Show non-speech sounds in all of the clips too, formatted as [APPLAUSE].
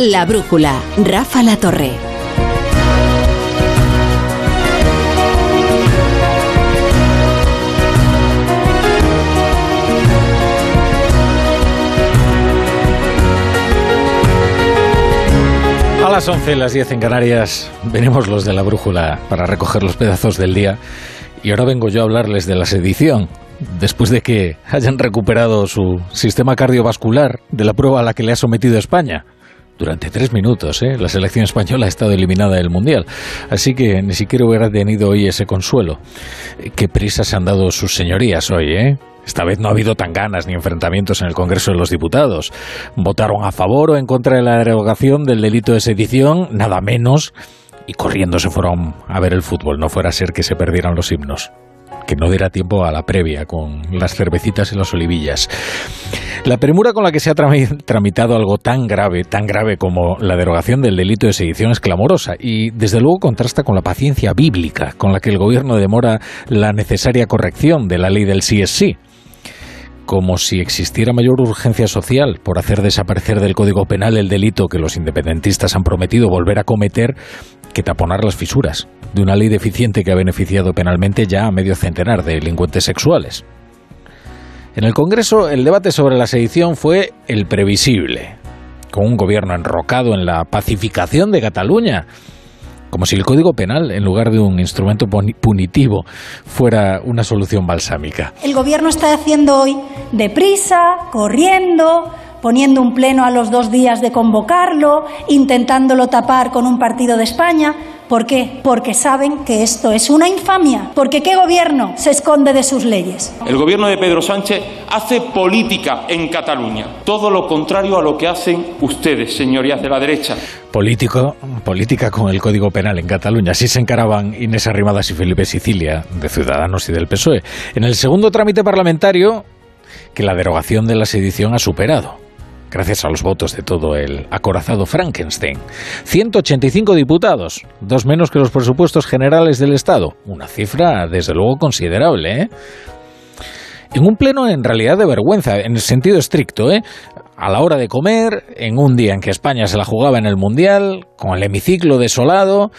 La Brújula, Rafa La Torre. A las 11, las 10 en Canarias, venimos los de la brújula para recoger los pedazos del día y ahora vengo yo a hablarles de la sedición. Después de que hayan recuperado su sistema cardiovascular de la prueba a la que le ha sometido España. Durante tres minutos, ¿eh? la selección española ha estado eliminada del Mundial. Así que ni siquiera hubiera tenido hoy ese consuelo. Qué prisa se han dado sus señorías hoy, ¿eh? Esta vez no ha habido tan ganas ni enfrentamientos en el Congreso de los Diputados. Votaron a favor o en contra de la derogación del delito de sedición, nada menos, y corriendo se fueron a ver el fútbol. No fuera a ser que se perdieran los himnos que no diera tiempo a la previa con las cervecitas y las olivillas. La premura con la que se ha tramitado algo tan grave, tan grave como la derogación del delito de sedición es clamorosa y desde luego contrasta con la paciencia bíblica con la que el gobierno demora la necesaria corrección de la ley del sí es sí como si existiera mayor urgencia social por hacer desaparecer del Código Penal el delito que los independentistas han prometido volver a cometer que taponar las fisuras de una ley deficiente que ha beneficiado penalmente ya a medio centenar de delincuentes sexuales. En el Congreso el debate sobre la sedición fue el previsible, con un gobierno enrocado en la pacificación de Cataluña, como si el Código Penal, en lugar de un instrumento punitivo, fuera una solución balsámica. El Gobierno está haciendo hoy deprisa, corriendo, poniendo un pleno a los dos días de convocarlo, intentándolo tapar con un partido de España. ¿Por qué? Porque saben que esto es una infamia. Porque ¿qué gobierno se esconde de sus leyes? El gobierno de Pedro Sánchez hace política en Cataluña. Todo lo contrario a lo que hacen ustedes, señorías de la derecha. Político, política con el Código Penal en Cataluña. Así se encaraban Inés Arrimadas y Felipe Sicilia, de Ciudadanos y del PSOE. En el segundo trámite parlamentario, que la derogación de la sedición ha superado gracias a los votos de todo el acorazado Frankenstein. 185 diputados, dos menos que los presupuestos generales del Estado. Una cifra, desde luego, considerable. ¿eh? En un pleno en realidad de vergüenza, en el sentido estricto, ¿eh? a la hora de comer, en un día en que España se la jugaba en el Mundial, con el hemiciclo desolado,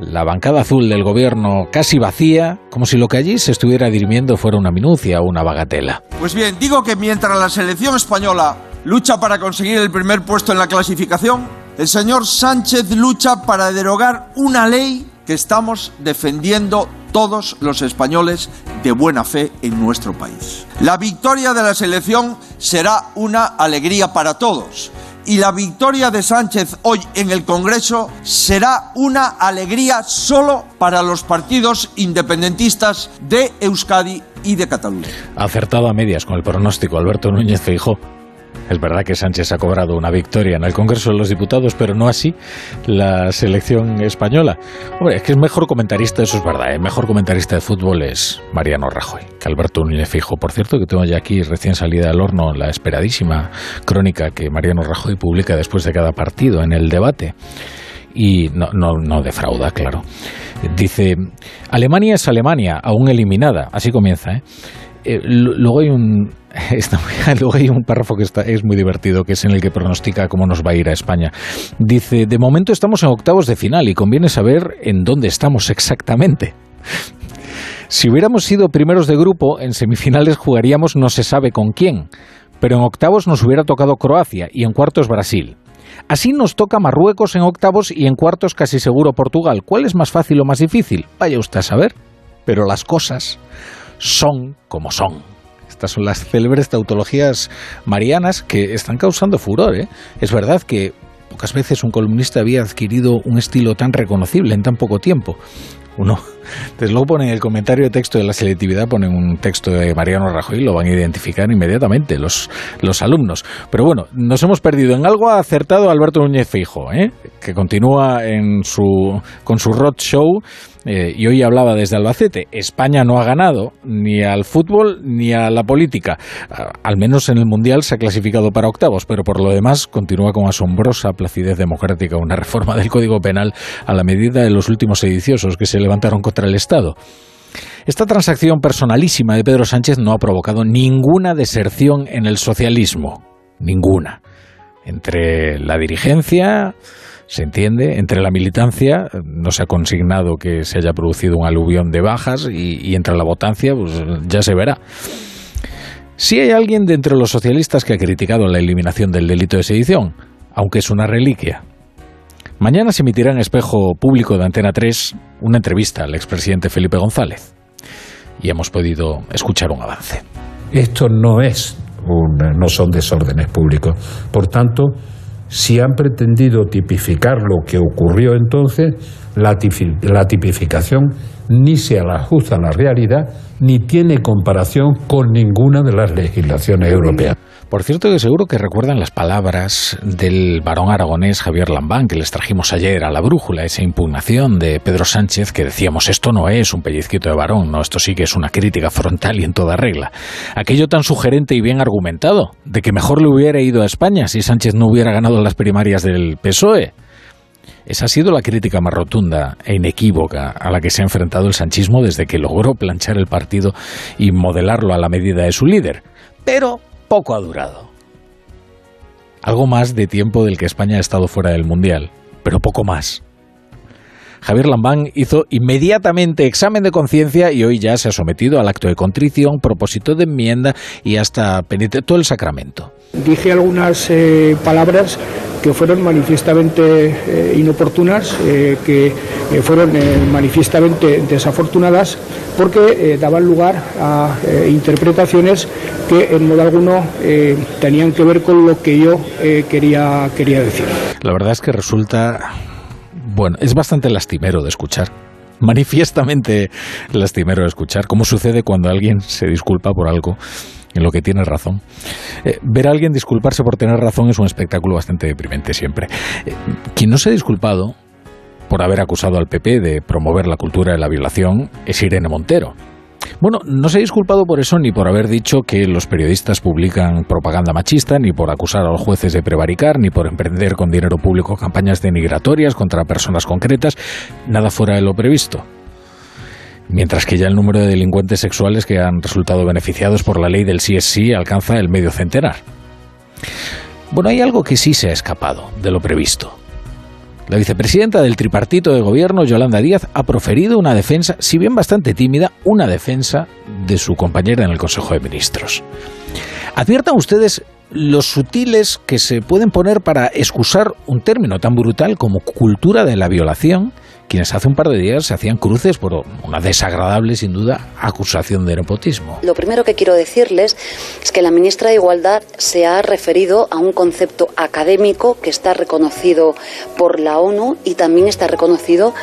la bancada azul del gobierno casi vacía, como si lo que allí se estuviera dirimiendo fuera una minucia o una bagatela. Pues bien, digo que mientras la selección española lucha para conseguir el primer puesto en la clasificación, el señor Sánchez lucha para derogar una ley que estamos defendiendo todos los españoles de buena fe en nuestro país. La victoria de la selección será una alegría para todos y la victoria de Sánchez hoy en el Congreso será una alegría solo para los partidos independentistas de Euskadi y de Cataluña. Acertado a medias con el pronóstico Alberto Núñez Feijó es verdad que Sánchez ha cobrado una victoria en el Congreso de los Diputados, pero no así la selección española. Hombre, es que es mejor comentarista, eso es verdad, el ¿eh? mejor comentarista de fútbol es Mariano Rajoy, que Alberto Núñez Fijo. Por cierto, que tengo ya aquí recién salida del horno la esperadísima crónica que Mariano Rajoy publica después de cada partido en el debate y no, no, no, defrauda, claro. Dice, Alemania es Alemania, aún eliminada. Así comienza. ¿eh? Eh luego hay un, [LAUGHS] [LAUGHS] luego hay un párrafo que está, es muy divertido, que es en el que pronostica cómo nos va a ir a España. Dice, de momento estamos en octavos de final y conviene saber en dónde estamos exactamente. [LAUGHS] Si hubiéramos sido primeros de grupo, en semifinales jugaríamos no se sabe con quién, pero en octavos nos hubiera tocado Croacia y en cuartos Brasil. Así nos toca Marruecos en octavos y en cuartos casi seguro Portugal. ¿Cuál es más fácil o más difícil? Vaya usted a saber. Pero las cosas son como son. Estas son las célebres tautologías marianas que están causando furor. ¿eh? Es verdad que pocas veces un columnista había adquirido un estilo tan reconocible en tan poco tiempo. Uno, desde luego ponen el comentario de texto de la selectividad, ponen un texto de Mariano Rajoy lo van a identificar inmediatamente los, los alumnos. Pero bueno, nos hemos perdido. En algo ha acertado Alberto Núñez Fijo, ¿eh? que continúa en su, con su roadshow eh, y hoy hablaba desde Albacete, España no ha ganado ni al fútbol ni a la política. Al menos en el Mundial se ha clasificado para octavos, pero por lo demás continúa con asombrosa placidez democrática una [LAUGHS] reforma del Código Penal a la medida de los últimos sediciosos que se levantaron contra el Estado. Esta transacción personalísima de Pedro Sánchez no ha provocado ninguna deserción en el socialismo. Ninguna entre la dirigencia, se entiende, entre la militancia, no se ha consignado que se haya producido un aluvión de bajas y, entre la votancia, pues ya se verá. Si hay alguien de entre los socialistas que ha criticado la eliminación del delito de sedición, aunque es una reliquia. Mañana se emitirá en espejo público de Antena 3 una entrevista al expresidente Felipe González y hemos podido escuchar un avance. Esto no es no son desórdenes públicos. Por tanto, si han pretendido tipificar lo que ocurrió entonces, la, tipificación ni se ajusta a la realidad ni tiene comparación con ninguna de las legislaciones europeas. Por cierto, que seguro que recuerdan las palabras del varón aragonés Javier Lambán, que les trajimos ayer a la brújula, esa impugnación de Pedro Sánchez, que decíamos, esto no es un pellizquito de varón, no, esto sí que es una crítica frontal y en toda regla. Aquello tan sugerente y bien argumentado, de que mejor le hubiera ido a España si Sánchez no hubiera ganado las primarias del PSOE. Esa ha sido la crítica más rotunda e inequívoca a la que se ha enfrentado el sanchismo desde que logró planchar el partido y modelarlo a la medida de su líder. Pero poco ha durado. Algo más de tiempo del que España ha estado fuera del Mundial, pero poco más. Javier Lambán hizo inmediatamente examen de conciencia y hoy ya se ha sometido al acto de contrición, propósito de enmienda y hasta todo el sacramento. Dije algunas eh, palabras que fueron manifiestamente eh, inoportunas, eh, que fueron manifiestamente desafortunadas, porque daban lugar a interpretaciones que en modo alguno tenían que ver con lo que yo quería, quería decir. La verdad es que resulta bueno, es bastante lastimero de escuchar. [LAUGHS] Manifiestamente lastimero de escuchar. ¿Cómo sucede cuando alguien se disculpa por algo en lo que tiene razón? Eh, ver a alguien disculparse por tener razón es un espectáculo bastante deprimente siempre. Eh, quien no se ha disculpado por haber acusado al PP de promover la cultura de la violación es Irene Montero bueno, no se ha disculpado por eso ni por haber dicho que los periodistas publican propaganda machista, ni por acusar a los jueces de prevaricar, ni por emprender con dinero público campañas denigratorias contra personas concretas, nada fuera de lo previsto. Mientras que ya el número de delincuentes sexuales que han resultado beneficiados por la ley del CSI alcanza el medio centenar. Bueno, hay algo que sí se ha escapado de lo previsto. La vicepresidenta del tripartito de gobierno, Yolanda Díaz, ha proferido una defensa, si bien bastante tímida, una defensa de su compañera en el Consejo de Ministros. Adviertan ustedes los sutiles que se pueden poner para excusar un término tan brutal como cultura de la violación quienes hace un par de días se hacían cruces por una desagradable, sin duda, acusación de nepotismo. Lo primero que quiero decirles es que la ministra de Igualdad se ha referido a un concepto académico que está reconocido por la ONU y también está reconocido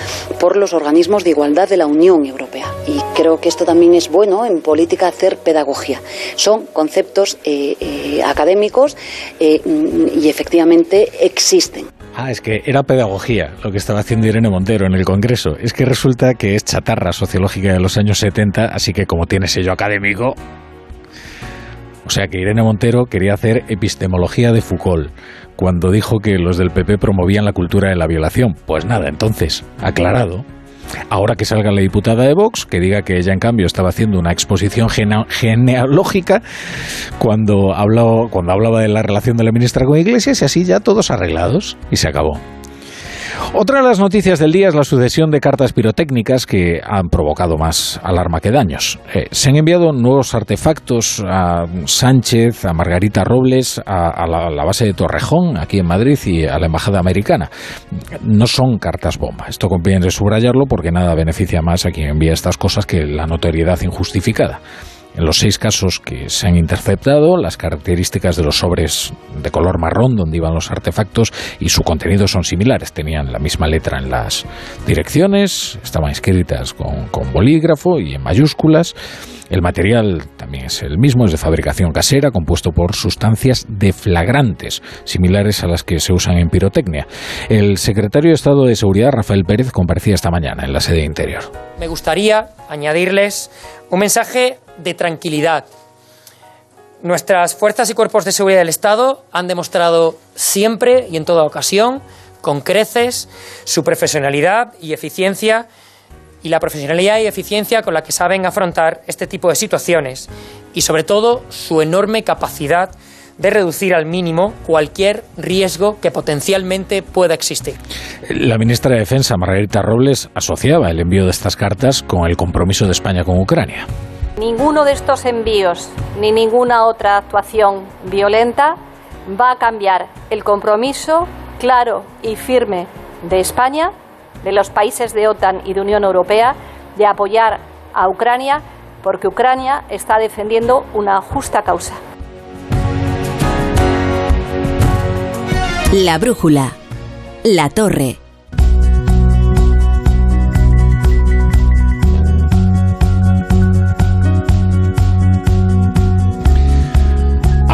por los organismos de igualdad de la Unión Europea. Y creo que esto también es bueno en política hacer pedagogía. Son conceptos eh, eh, académicos eh, y efectivamente existen. Ah, es que era pedagogía lo que estaba haciendo Irene Montero en el Congreso. Es que resulta que es chatarra sociológica de los años 70, así que como tiene sello académico... O sea que Irene Montero quería hacer epistemología de Foucault cuando dijo que los del PP promovían la cultura de la violación. Pues nada, entonces, aclarado. Ahora que salga la diputada de Vox, que diga que ella en cambio estaba haciendo una exposición genealógica cuando, habló, cuando hablaba de la relación de la ministra con Iglesias y así ya todos arreglados y se acabó. Otra de las noticias del día es la sucesión de cartas pirotécnicas que han provocado más alarma que daños. Eh, se han enviado nuevos artefactos a Sánchez, a Margarita Robles, a, la, base de Torrejón, aquí en Madrid, y a la Embajada Americana. No son cartas bomba. Esto conviene subrayarlo porque nada beneficia más a quien envía estas cosas que la notoriedad injustificada. En los seis casos que se han interceptado, las características de los sobres de color marrón donde iban los artefactos y su contenido son similares. Tenían la misma letra en las direcciones, estaban escritas con, bolígrafo y en mayúsculas. El material también es el mismo, es de fabricación casera, compuesto por sustancias deflagrantes, similares a las que se usan en pirotecnia. El secretario de Estado de Seguridad, Rafael Pérez, comparecía esta mañana en la sede interior. Me gustaría añadirles un mensaje de tranquilidad. Nuestras fuerzas y cuerpos de seguridad del Estado han demostrado siempre y en toda ocasión, con creces, su profesionalidad y eficiencia y la profesionalidad y eficiencia con la que saben afrontar este tipo de situaciones y sobre todo su enorme capacidad de reducir al mínimo cualquier riesgo que potencialmente pueda existir. La ministra de Defensa, Margarita Robles, asociaba el envío de estas cartas con el compromiso de España con Ucrania. Ninguno de estos envíos ni ninguna otra actuación violenta va a cambiar el compromiso claro y firme de España, de los países de OTAN y de Unión Europea, de apoyar a Ucrania porque Ucrania está defendiendo una justa causa. La brújula. La torre.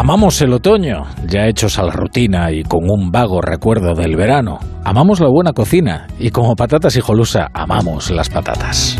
Amamos el otoño, ya hechos a la rutina y con un vago recuerdo del verano. Amamos la buena cocina y como patatas y jolusa, amamos las patatas.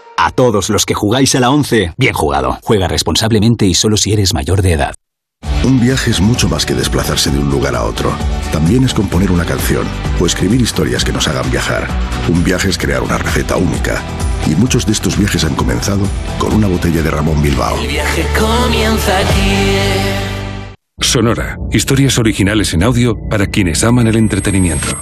A todos los que jugáis a la 11, bien jugado. Juega responsablemente y solo si eres mayor de edad. Un viaje es mucho más que desplazarse de un lugar a otro. También es componer una canción o escribir historias que nos hagan viajar. Un viaje es crear una receta única. Y muchos de estos viajes han comenzado con una botella de Ramón Bilbao. El viaje comienza aquí. Sonora. Historias originales en audio para quienes aman el entretenimiento.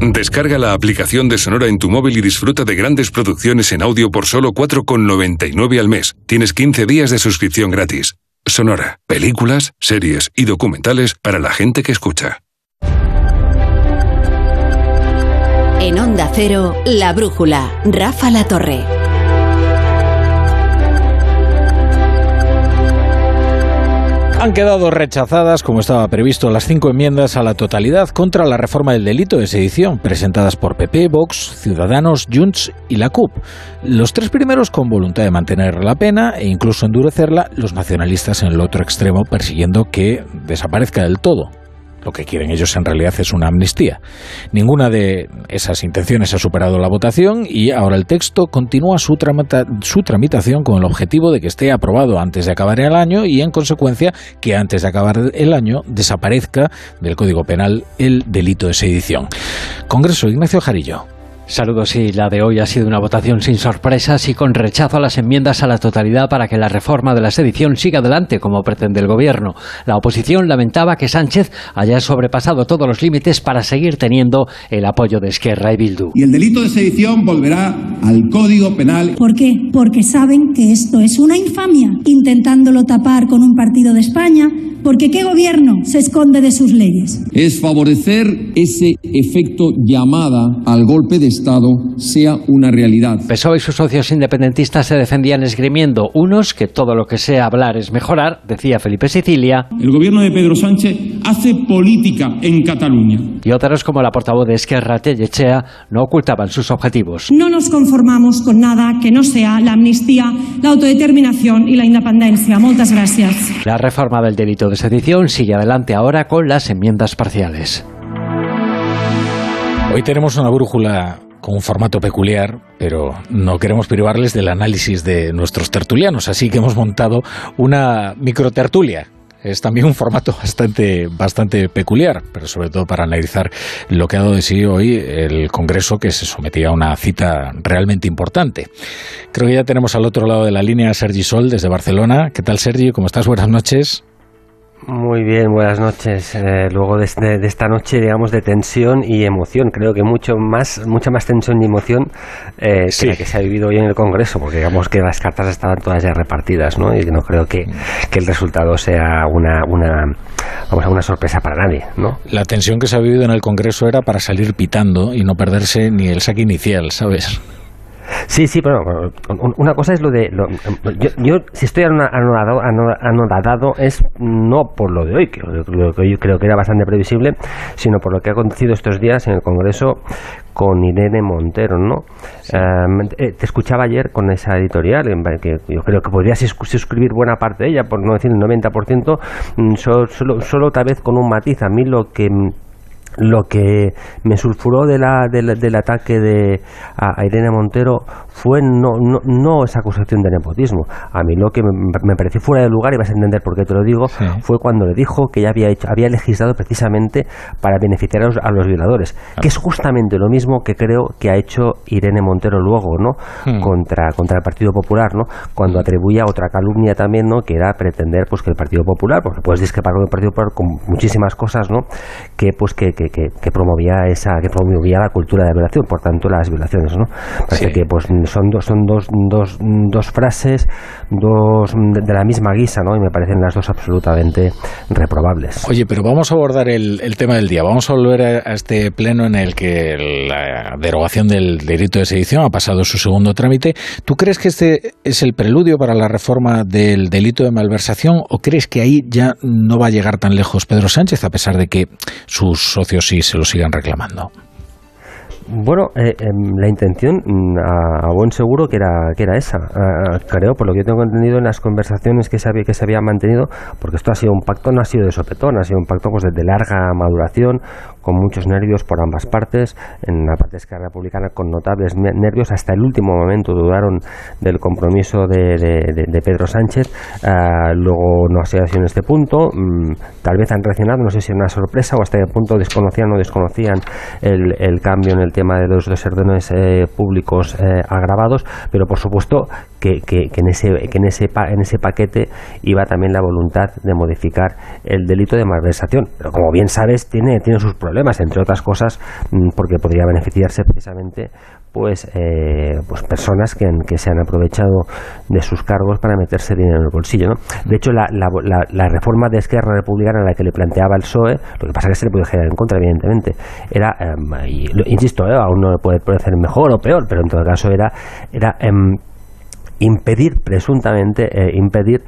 Descarga la aplicación de Sonora en tu móvil y disfruta de grandes producciones en audio por solo 4,99 al mes. Tienes 15 días de suscripción gratis. Sonora, películas, series y documentales para la gente que escucha. En Onda Cero, La Brújula, Rafa La Torre. Han quedado rechazadas, como estaba previsto, las cinco enmiendas a la totalidad contra la reforma del delito de sedición, presentadas por PP, Vox, Ciudadanos, Junts y la CUP. Los tres primeros con voluntad de mantener la pena e incluso endurecerla, los nacionalistas en el otro extremo persiguiendo que desaparezca del todo. Lo que quieren ellos en realidad es una amnistía. Ninguna de esas intenciones ha superado la votación y ahora el texto continúa su, tramita su, tramitación con el objetivo de que esté aprobado antes de acabar el año y en consecuencia que antes de acabar el año desaparezca del Código Penal el delito de sedición. Congreso Ignacio Jarillo. Saludos y la de hoy ha sido una votación sin sorpresas y con rechazo a las enmiendas a la totalidad para que la reforma de la sedición siga adelante como pretende el gobierno. La oposición lamentaba que Sánchez haya sobrepasado todos los límites para seguir teniendo el apoyo de Esquerra y Bildu. Y el delito de sedición volverá al Código Penal. ¿Por qué? Porque saben que esto es una infamia, intentándolo tapar con un partido de España, porque ¿qué gobierno se esconde de sus leyes? Es favorecer ese efecto llamada al golpe de Estado sea una realidad. PSOE y sus socios independentistas se defendían esgrimiendo unos que todo lo que sea hablar es mejorar, decía Felipe Sicilia. El gobierno de Pedro Sánchez hace política en Cataluña. Y otros, como la portavoz de Esquerra, Tellechea, no ocultaban sus objetivos. No nos conformamos con nada que no sea la amnistía, la autodeterminación y la independencia. Muchas gracias. La reforma del delito de sedición sigue adelante ahora con las enmiendas parciales. Hoy tenemos una brújula con un formato peculiar, pero no queremos privarles del análisis de nuestros tertulianos, así que hemos montado una microtertulia. Es también un formato bastante, bastante peculiar, pero sobre todo para analizar lo que ha dado de sí hoy el Congreso, que se sometía a una cita realmente importante. Creo que ya tenemos al otro lado de la línea a Sergi Sol desde Barcelona. ¿Qué tal, Sergi? ¿Cómo estás? Buenas noches. Muy bien, buenas noches. Eh, luego de, este- de esta noche, digamos, de tensión y emoción, creo que mucho más, mucha más tensión y emoción eh, que la que se ha vivido hoy en el Congreso, porque digamos que las cartas estaban todas ya repartidas, ¿no? Y no creo que, que el resultado sea una, una, vamos a una sorpresa para nadie, ¿no? La tensión que se ha vivido en el Congreso era para salir pitando y no perderse ni el saque inicial, ¿sabes? Sí, sí, pero un- una cosa es lo de... lo- yo, yo, si estoy anona- anonadado, ano- anonadado es no por lo de hoy, que lo que yo creo que era bastante previsible, sino por lo que ha acontecido estos días en el Congreso con Irene Montero, ¿no? Um, eh, te escuchaba ayer con esa editorial, que yo creo que podrías sus- suscribir buena parte de ella, por no decir el 90%, mm, so- solo, solo tal vez con un matiz. A mí lo que... lo que me sulfuró de la, del, del ataque de a, Irene Montero fue no, no, no esa acusación de nepotismo. A mí lo que me, me pareció fuera de lugar, y vas a entender por qué te lo digo, fue cuando le dijo que ella había, hecho, había legislado precisamente para beneficiar a los, a los violadores, que es justamente lo mismo que creo que ha hecho Irene Montero luego, ¿no? Hmm. Contra, contra el Partido Popular, ¿no? Cuando atribuía otra calumnia también, ¿no? Que era pretender pues que el Partido Popular, porque puedes discrepar con el Partido Popular con muchísimas cosas, ¿no? Que pues que, que, que, que promovía esa, que promovía la cultura de la violación, por tanto las violaciones, ¿no? Parece Sí. que pues son dos, son dos, dos, dos frases, dos de, de la misma guisa, ¿no? Y me parecen las dos absolutamente reprobables. Oye, pero vamos a abordar el, el tema del día. Vamos a volver a, a este pleno en el que la derogación del delito de sedición ha pasado su segundo trámite. ¿Tú crees que este es el preludio para la reforma del delito de malversación o crees que ahí ya no va a llegar tan lejos Pedro Sánchez a pesar de que sus socios sí se lo sigan reclamando? Bueno, eh, em, la intención mm, a, a buen seguro que era que era esa. Creo, por lo que yo tengo entendido en las conversaciones que se había, que se había mantenido, porque esto ha sido un pacto, no ha sido de sopetón, ha sido un pacto pues de, larga maduración, con muchos nervios por ambas partes. En la parte Esquerra Republicana con notables ne- nervios, hasta el último momento dudaron del compromiso de, de- Pedro Sánchez. Ah, luego no ha sido así en este punto. Mm, tal vez han reaccionado, no sé si era una sorpresa o hasta qué punto desconocían o desconocían el, el cambio en el tema de los deserdones eh, públicos eh, agravados, pero por supuesto que, que- que en, ese, que en, ese pa- en ese paquete iba también la voluntad de modificar el delito de malversación. Pero como bien sabes, tiene, tiene sus problemas, entre otras cosas, mm, porque podría beneficiarse precisamente pues, eh, pues personas que, que se han aprovechado de sus cargos para meterse dinero en el bolsillo. ¿no? De hecho, la, la, la- la reforma de Esquerra Republicana, la que le planteaba el PSOE, lo que pasa es que se le puede generar en contra, evidentemente, era, em, insisto, eh, aún no puede parecer mejor o peor, pero en todo caso era, era em, impedir, presuntamente, eh, impedir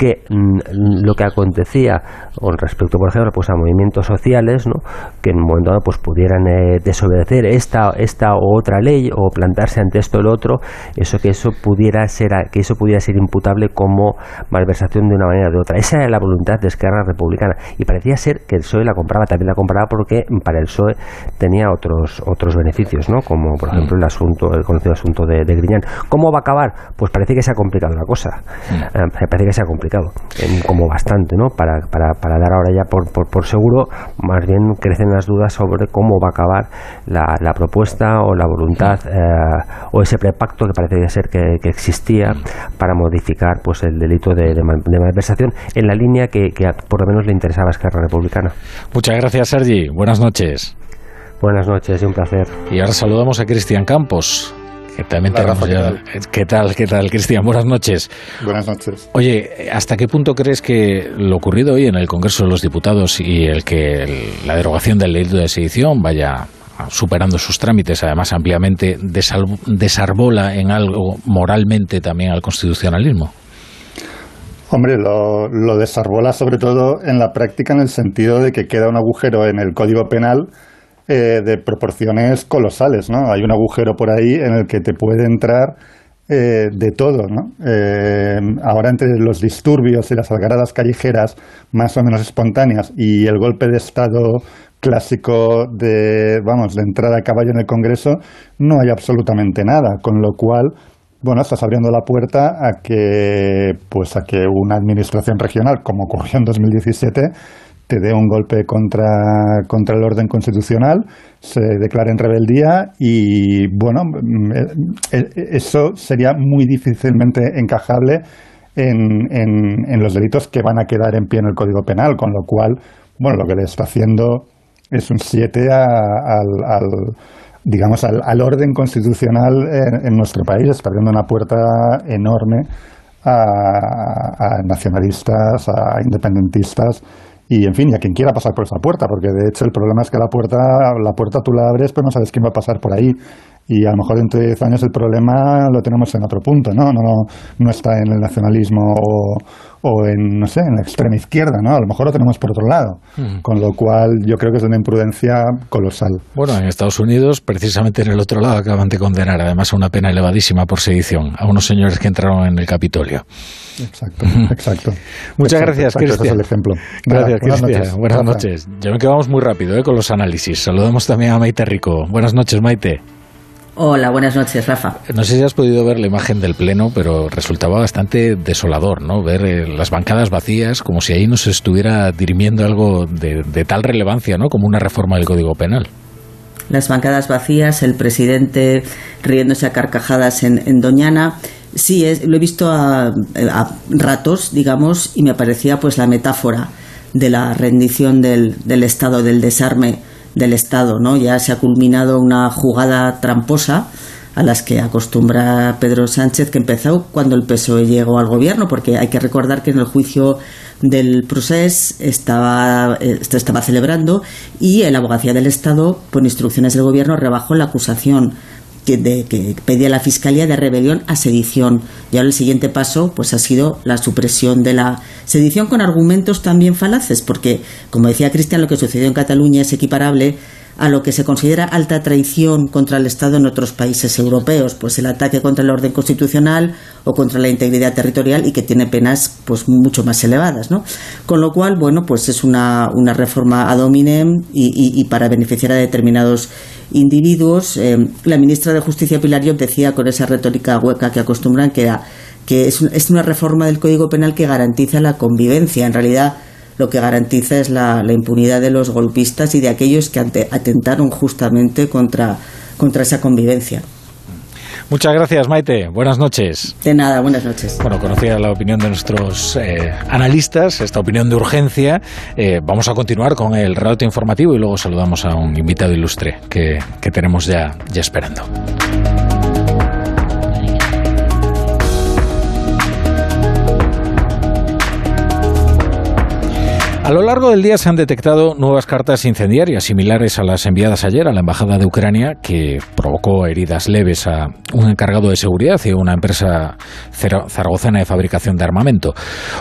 que mm, lo que acontecía con respecto, por ejemplo, pues a movimientos sociales, ¿no? que en un momento dado pues pudieran eh, desobedecer esta, esta o otra ley o plantarse ante esto o el otro, eso que eso pudiera ser a- que eso pudiera ser imputable como malversación de una manera o de otra. Esa era la voluntad de Esquerra Republicana y parecía ser que el PSOE la compraba, también la compraba porque para el PSOE tenía otros otros beneficios, ¿no? Como por ejemplo el asunto, el conocido asunto de, de Griñán. ¿Cómo va a acabar? Pues parece que se ha complicado la cosa. Eh, parece que se ha complicado, como bastante, ¿no? Para, para, para dar ahora ya por, por, por seguro, más bien crecen las dudas sobre cómo va a acabar la, la propuesta o la voluntad eh, o ese prepacto que parece ser que, que existía para modificar pues el delito de, de mal- de malversación en la línea que, que por lo menos le interesaba a Esquerra Republicana. Muchas gracias, Sergi. Buenas noches. Buenas noches y un placer. Y ahora saludamos a Cristian Campos, también tenemos Rafa, ya... ¿Qué tal? ¿Qué tal, Cristian? Buenas noches. Buenas noches. Oye, ¿hasta qué punto crees que lo ocurrido hoy en el Congreso de los Diputados y el que el- la derogación del delito de sedición vaya superando sus trámites, además ampliamente desarbola en algo moralmente también al constitucionalismo. Hombre, lo, lo desarbola sobre todo en la práctica en el sentido de que queda un agujero en el Código Penal eh, de proporciones colosales, ¿no? Hay un agujero por ahí en el que te puede entrar eh, de todo, ¿no? Eh, ahora entre los disturbios y las algaradas callejeras más o menos espontáneas y el golpe de Estado clásico de, vamos, de entrada a caballo en el Congreso, no hay absolutamente nada, con lo cual bueno, estás abriendo la puerta a que, pues a que una administración regional, como ocurrió en 2017, te dé un golpe contra, contra el orden constitucional, se declare en rebeldía y, bueno, mm, eh, eh, eso sería muy difícilmente encajable en, en, los delitos que van a quedar en pie en el Código Penal, con lo cual, bueno, lo que le está haciendo es un 7 al digamos, al, orden constitucional en, nuestro país, está abriendo una puerta enorme a, nacionalistas, a independentistas y en fin, y a quien quiera pasar por esa puerta, porque de hecho el problema es que la puerta, la puerta tú la abres, pero no sabes quién va a pasar por ahí. Y a lo mejor dentro de 10 años el problema lo tenemos en otro punto, ¿no? No, no, no está en el nacionalismo o, o en, no sé, en la extrema izquierda, ¿no? A lo mejor lo tenemos por otro lado. Mm. Con lo cual, yo creo que es una imprudencia colosal. Bueno, en Estados Unidos, precisamente en el otro lado, acaban de condenar, además, a una pena elevadísima por sedición, a unos señores que entraron en el Capitolio. Exacto, exacto. [LAUGHS] Muchas gracias, Cristian. el ejemplo. Gracias, Cristian. Buenas noches. Ya me quedamos muy rápido ¿eh? con los análisis. Saludamos también a Maite Rico. Buenas noches, Maite. Hola, buenas noches, Rafa. No sé si has podido ver la imagen del Pleno, pero resultaba bastante desolador, ¿no? Ver eh, las bancadas vacías, como si ahí no se estuviera dirimiendo algo de, tal relevancia, ¿no? Como una reforma del Código Penal. Las bancadas vacías, el presidente riéndose a carcajadas en, Doñana. Sí, lo he visto a, ratos, digamos, y me parecía pues la metáfora de la rendición del, del Estado, del desarme del Estado, ¿no? Ya se ha culminado una jugada tramposa a las que acostumbra Pedro Sánchez, que empezó cuando el PSOE llegó al gobierno, porque hay que recordar que en el juicio del proceso estaba, eh, estaba celebrando y la abogacía del Estado, por instrucciones del gobierno, rebajó la acusación que, de, que pedía la Fiscalía de rebelión a sedición. Y ahora el siguiente paso pues ha sido la supresión de la sedición con argumentos también falaces, porque, como decía Cristian, lo que sucedió en Cataluña es equiparable a lo que se considera alta traición contra el Estado en otros países europeos, pues el ataque contra el orden constitucional o contra la integridad territorial y que tiene penas pues mucho más elevadas, ¿no? Con lo cual, bueno, pues es una, una reforma ad hominem y, para beneficiar a determinados individuos. Eh, la ministra de Justicia Pilar Llop decía con esa retórica hueca que acostumbran que que es, es una reforma del Código Penal que garantiza la convivencia. En realidad lo que garantiza es la, impunidad de los golpistas y de aquellos que atentaron justamente contra, contra esa convivencia. Muchas gracias, Maite. Buenas noches. De nada, buenas noches. Bueno, conocida la opinión de nuestros eh, analistas, esta opinión de urgencia, eh, vamos a continuar con el relato informativo y luego saludamos a un invitado ilustre que, que tenemos ya, ya esperando. A lo largo del día se han detectado nuevas cartas incendiarias similares a las enviadas ayer a la Embajada de Ucrania, que provocó heridas leves a un encargado de seguridad y a una empresa zaragozana de fabricación de armamento.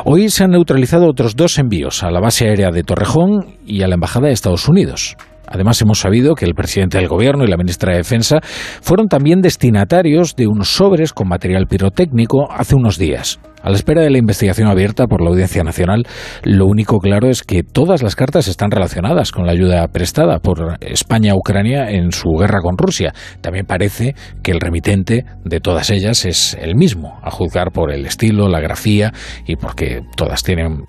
Hoy se han neutralizado otros dos envíos a la base aérea de Torrejón y a la Embajada de Estados Unidos. Además, hemos sabido que el presidente del Gobierno y la ministra de Defensa fueron también destinatarios de unos sobres con material pirotécnico hace unos días. A la espera de la investigación abierta por la Audiencia Nacional, lo único claro es que todas las cartas están relacionadas con la ayuda prestada por España a Ucrania en su guerra con Rusia. También parece que el remitente de todas ellas es el mismo, a juzgar por el estilo, la grafía y porque todas tienen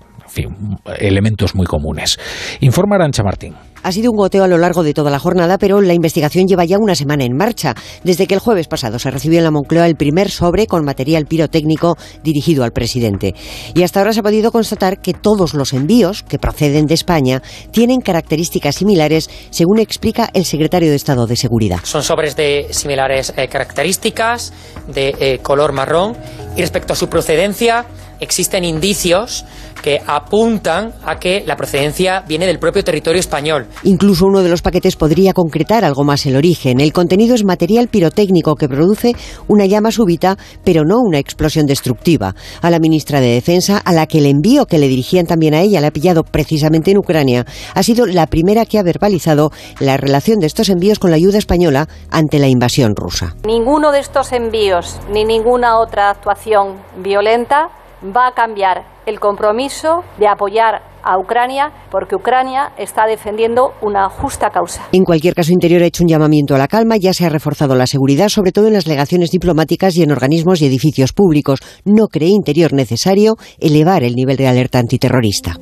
elementos muy comunes. Informa Arancha Martín. Ha sido un goteo a lo largo de toda la jornada, pero la investigación lleva ya una semana en marcha, desde que el jueves pasado se recibió en la Moncloa el primer sobre con material pirotécnico dirigido al presidente. Y hasta ahora se ha podido constatar que todos los envíos que proceden de España tienen características similares, según explica el secretario de Estado de Seguridad. Son sobres de similares eh, características, de eh, color marrón, y respecto a su procedencia, existen indicios que apuntan a que la procedencia viene del propio territorio español. Incluso uno de los paquetes podría concretar algo más el origen. El contenido es material pirotécnico que produce una llama súbita, pero no una explosión destructiva. A la ministra de Defensa, a la que el envío que le dirigían también a ella le ha pillado precisamente en Ucrania, ha sido la primera que ha verbalizado la relación de estos envíos con la ayuda española ante la invasión rusa. Ninguno de estos envíos ni ninguna otra actuación violenta va a cambiar el compromiso de apoyar a Ucrania porque Ucrania está defendiendo una justa causa. En cualquier caso, Interior ha hecho un llamamiento a la calma, ya se ha reforzado la seguridad, sobre todo en las legaciones diplomáticas y en organismos y edificios públicos. No cree Interior necesario elevar el nivel de alerta antiterrorista.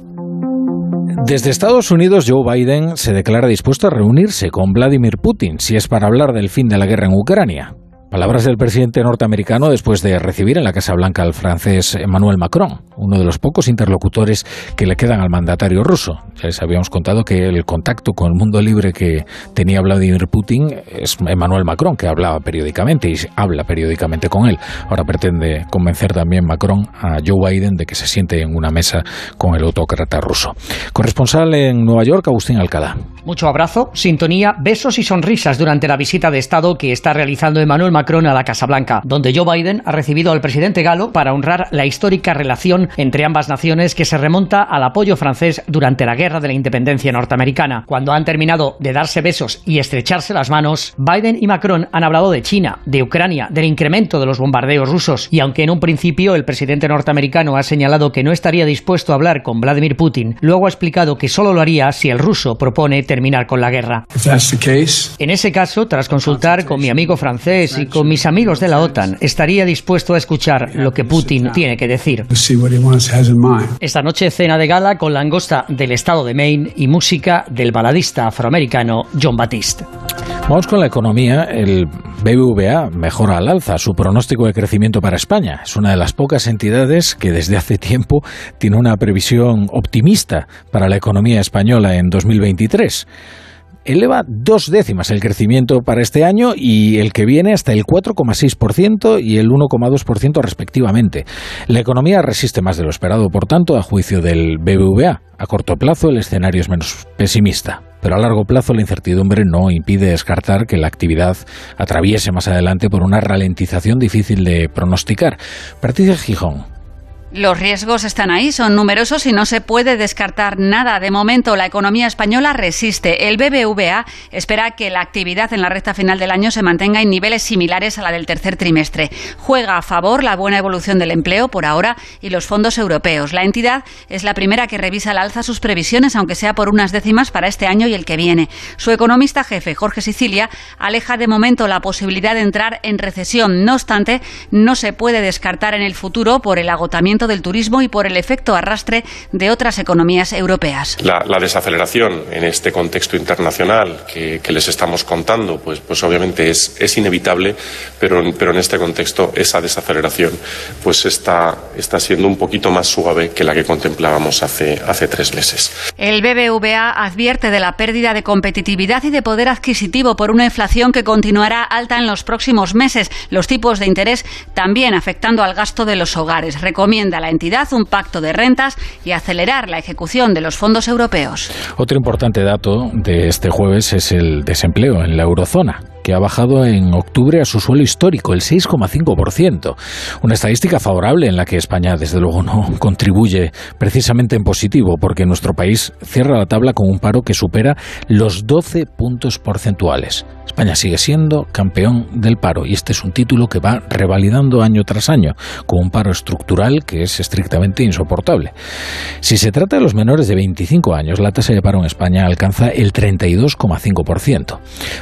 Desde Estados Unidos, Joe Biden se declara dispuesto a reunirse con Vladimir Putin si es para hablar del fin de la guerra en Ucrania. Palabras del presidente norteamericano después de recibir en la Casa Blanca al francés Emmanuel Macron, uno de los pocos interlocutores que le quedan al mandatario ruso. Ya les habíamos contado que el contacto con el mundo libre que tenía Vladimir Putin es Emmanuel Macron, que hablaba periódicamente y habla periódicamente con él. Ahora pretende convencer también Macron a Joe Biden de que se siente en una mesa con el autócrata ruso. Corresponsal en Nueva York, Agustín Alcalá. Mucho abrazo, sintonía, besos y sonrisas durante la visita de Estado que está realizando Emmanuel Macron a la Casa Blanca, donde Joe Biden ha recibido al presidente galo para honrar la histórica relación entre ambas naciones que se remonta al apoyo francés durante la Guerra de la Independencia norteamericana. Cuando han terminado de darse besos y estrecharse las manos, Biden y Macron han hablado de China, de Ucrania, del incremento de los bombardeos rusos y aunque en un principio el presidente norteamericano ha señalado que no estaría dispuesto a hablar con Vladimir Putin, luego ha explicado que solo lo haría si el ruso propone terminar con la guerra. En ese caso, tras consultar con mi amigo francés y con mis amigos de la OTAN, estaría dispuesto a escuchar lo que Putin tiene que decir. Esta noche cena de gala con langosta del estado de Maine y música del baladista afroamericano John Batiste. Vamos con la economía. El BBVA mejora al alza su pronóstico de crecimiento para España. Es una de las pocas entidades que desde hace tiempo tiene una previsión optimista para la economía española en 2023 eleva dos décimas el crecimiento para este año y el que viene hasta el 4,6% y el 1,2% respectivamente. La economía resiste más de lo esperado, por tanto, a juicio del BBVA. A corto plazo el escenario es menos pesimista, pero a largo plazo la incertidumbre no impide descartar que la actividad atraviese más adelante por una ralentización difícil de pronosticar. Patricia Gijón. Los riesgos están ahí, son numerosos y no se puede descartar nada. De momento, la economía española resiste. El BBVA espera que la actividad en la recta final del año se mantenga en niveles similares a la del tercer trimestre. Juega a favor la buena evolución del empleo por ahora y los fondos europeos. La entidad es la primera que revisa al alza sus previsiones, aunque sea por unas décimas para este año y el que viene. Su economista jefe, Jorge Sicilia, aleja de momento la posibilidad de entrar en recesión. No obstante, no se puede descartar en el futuro por el agotamiento del turismo y por el efecto arrastre de otras economías europeas. La, desaceleración en este contexto internacional que, les estamos contando, pues, pues obviamente es, es inevitable, pero, pero en este contexto esa desaceleración pues está, está siendo un poquito más suave que la que contemplábamos hace, hace tres meses. El BBVA advierte de la pérdida de competitividad y de poder adquisitivo por una inflación que continuará alta en los próximos meses, los tipos de interés también afectando al gasto de los hogares. Recomienda a la entidad un pacto de rentas y acelerar la ejecución de los fondos europeos. Otro importante dato de este jueves es el desempleo en la eurozona que ha bajado en octubre a su suelo histórico, el 6,5%. Una estadística favorable en la que España, desde luego, no [LAUGHS] contribuye precisamente en positivo, porque nuestro país cierra la tabla con un paro que supera los 12 puntos porcentuales. España sigue siendo campeón del paro y este es un título que va revalidando año tras año, con un paro estructural que es estrictamente insoportable. Si se trata de los menores de 25 años, la tasa de paro en España alcanza el 32,5%.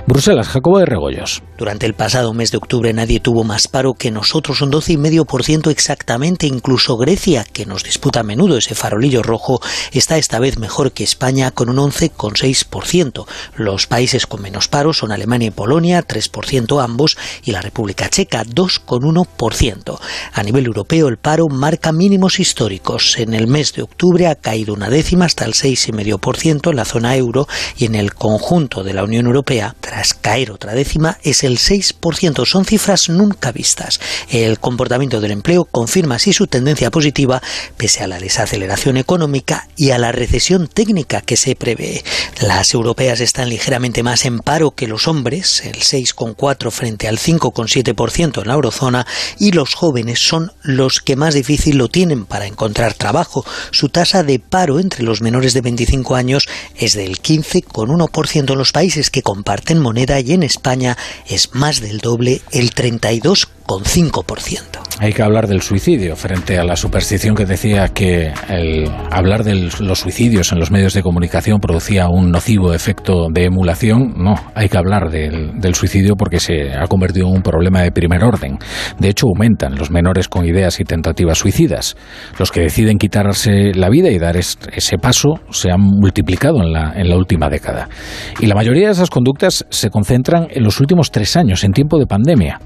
Bruselas, Jacobo de Regoyos. Durante el pasado mes de octubre nadie tuvo más paro que nosotros, un 12,5% exactamente, incluso Grecia, que nos disputa a menudo ese farolillo rojo, está esta vez mejor que España con un 11,6%. Los países con menos paro son Alemania y Polonia, 3% ambos, y la República Checa, 2,1%. A nivel europeo, el paro marca mínimos históricos. En el mes de octubre ha caído una décima hasta el 6,5% en la zona euro y en el conjunto de la Unión Europea, tras caer otra décima, es el 6%. Son cifras nunca vistas. El comportamiento del empleo confirma así su tendencia positiva pese a la desaceleración económica y a la recesión técnica que se prevé. Las europeas están ligeramente más en paro que los hombres, el 6,4 frente al 5,7% en la eurozona, y los jóvenes son los que más difícil lo tienen para encontrar trabajo. Su tasa de paro entre los menores de 25 años es del 15,1% en los países que comparten moneda y en España es más del doble, el 32,5%. Hay que hablar del suicidio frente a la superstición que decía que el hablar de los suicidios en los medios de comunicación producía un nocivo efecto de emulación. No, hay que hablar del, suicidio porque se ha convertido en un problema de primer orden. De hecho, aumentan los menores con ideas y tentativas suicidas. Los que deciden quitarse la vida y dar ese paso se han multiplicado en la, en la última década. Y la mayoría de esas conductas se concentran en los últimos tres años, en tiempo de pandemia.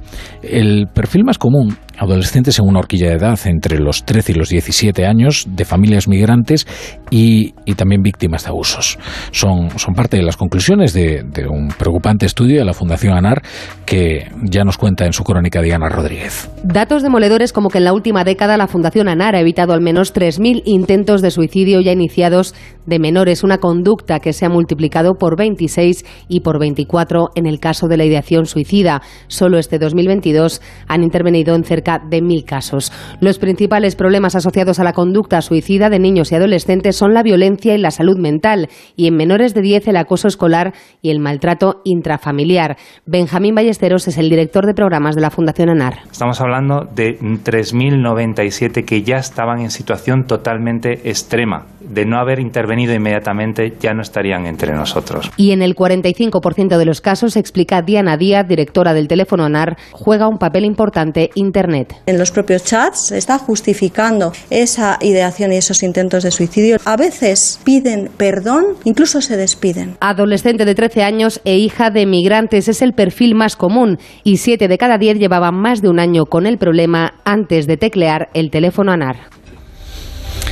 El perfil más común adolescentes en una horquilla de edad entre los 13 y los 17 años, de familias migrantes y, y también víctimas de abusos. Son, son parte de las conclusiones de, de, un preocupante estudio de la Fundación ANAR que ya nos cuenta en su crónica Diana Rodríguez. Datos demoledores como que en la última década la Fundación ANAR ha evitado al menos 3.000 intentos de suicidio ya iniciados de menores, una conducta que se ha multiplicado por 26 y por 24 en el caso de la ideación suicida. Solo este 2022 han intervenido en cerca de mil casos. Los principales problemas asociados a la conducta suicida de niños y adolescentes son la violencia y la salud mental, y en menores de 10 el acoso escolar y el maltrato intrafamiliar. Benjamín Ballesteros es el director de programas de la Fundación ANAR. Estamos hablando de 3.097 que ya estaban en situación totalmente extrema. De no haber intervenido inmediatamente ya no estarían entre nosotros. Y en el 45% de los casos, explica Diana Díaz, directora del teléfono ANAR, juega un papel importante Internet. En los propios chats se está justificando esa ideación y esos intentos de suicidio. A veces piden perdón, incluso se despiden. Adolescente de 13 años e hija de migrantes es el perfil más común y 7 de cada 10 llevaban más de un año con el problema antes de teclear el teléfono ANAR.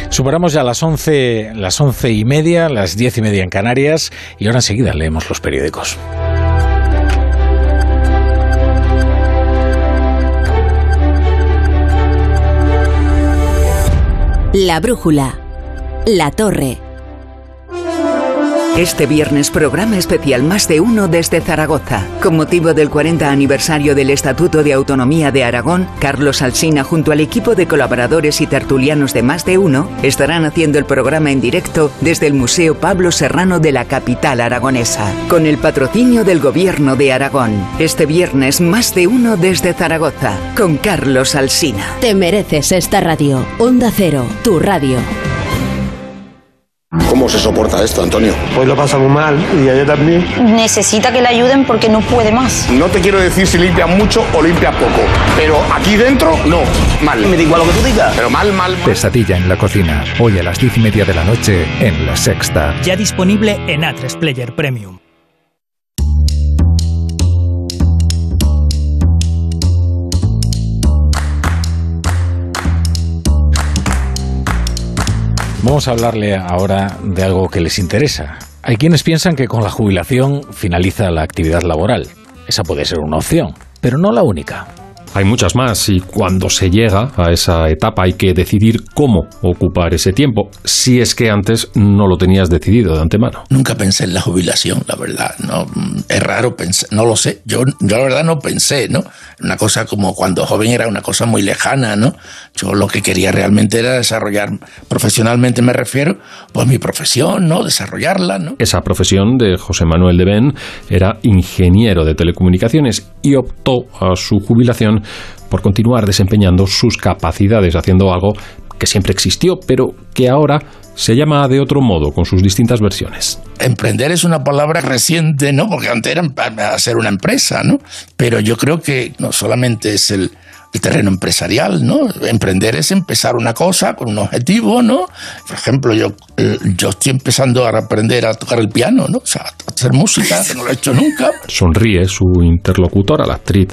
Superamos ya las once, las once y media, las diez y media en Canarias y ahora enseguida leemos los periódicos. La brújula. La torre. Este viernes programa especial Más de Uno desde Zaragoza. Con motivo del 40 aniversario del Estatuto de Autonomía de Aragón, Carlos Alsina junto al equipo de colaboradores y tertulianos de Más de Uno estarán haciendo el programa en directo desde el Museo Pablo Serrano de la capital aragonesa, con el patrocinio del Gobierno de Aragón. Este viernes Más de Uno desde Zaragoza, con Carlos Alsina. Te mereces esta radio. Onda Cero, tu radio. ¿Cómo se soporta esto, Antonio? Pues lo pasa muy mal y ella también. Necesita que le ayuden porque no puede más. No te quiero decir si limpia mucho o limpia poco, pero aquí dentro, no, mal. Me da igual lo que tú digas. Pero mal, mal, mal. Pesadilla en la cocina, hoy a las diez y media de la noche en La Sexta. Ya disponible en A3 Player Premium. Vamos a hablarle ahora de algo que les interesa. Hay quienes piensan que con la jubilación finaliza la actividad laboral. Esa puede ser una opción, pero no la única. Hay muchas más y cuando se llega a esa etapa hay que decidir cómo ocupar ese tiempo, si es que antes no lo tenías decidido de antemano. Nunca pensé en la jubilación, la verdad. No, es raro pensar, no lo sé. Yo, yo la verdad no pensé, ¿no? Una cosa como cuando joven era una cosa muy lejana, ¿no? Yo lo que quería realmente era desarrollar, profesionalmente me refiero, pues mi profesión, ¿no? Desarrollarla, ¿no? Esa profesión de José Manuel de Ben era ingeniero de telecomunicaciones y optó a su jubilación por continuar desempeñando sus capacidades haciendo algo que siempre existió, pero que ahora se llama de otro modo con sus distintas versiones. Emprender es una palabra reciente, ¿no? Porque antes era ser una empresa, ¿no? Pero yo creo que no solamente es el el terreno empresarial, ¿no? Emprender es empezar una cosa con un objetivo, ¿no? Por ejemplo, yo, eh, yo estoy empezando a aprender a tocar el piano, ¿no? O sea, a hacer música, que no lo he hecho nunca. Sonríe su interlocutora, la actriz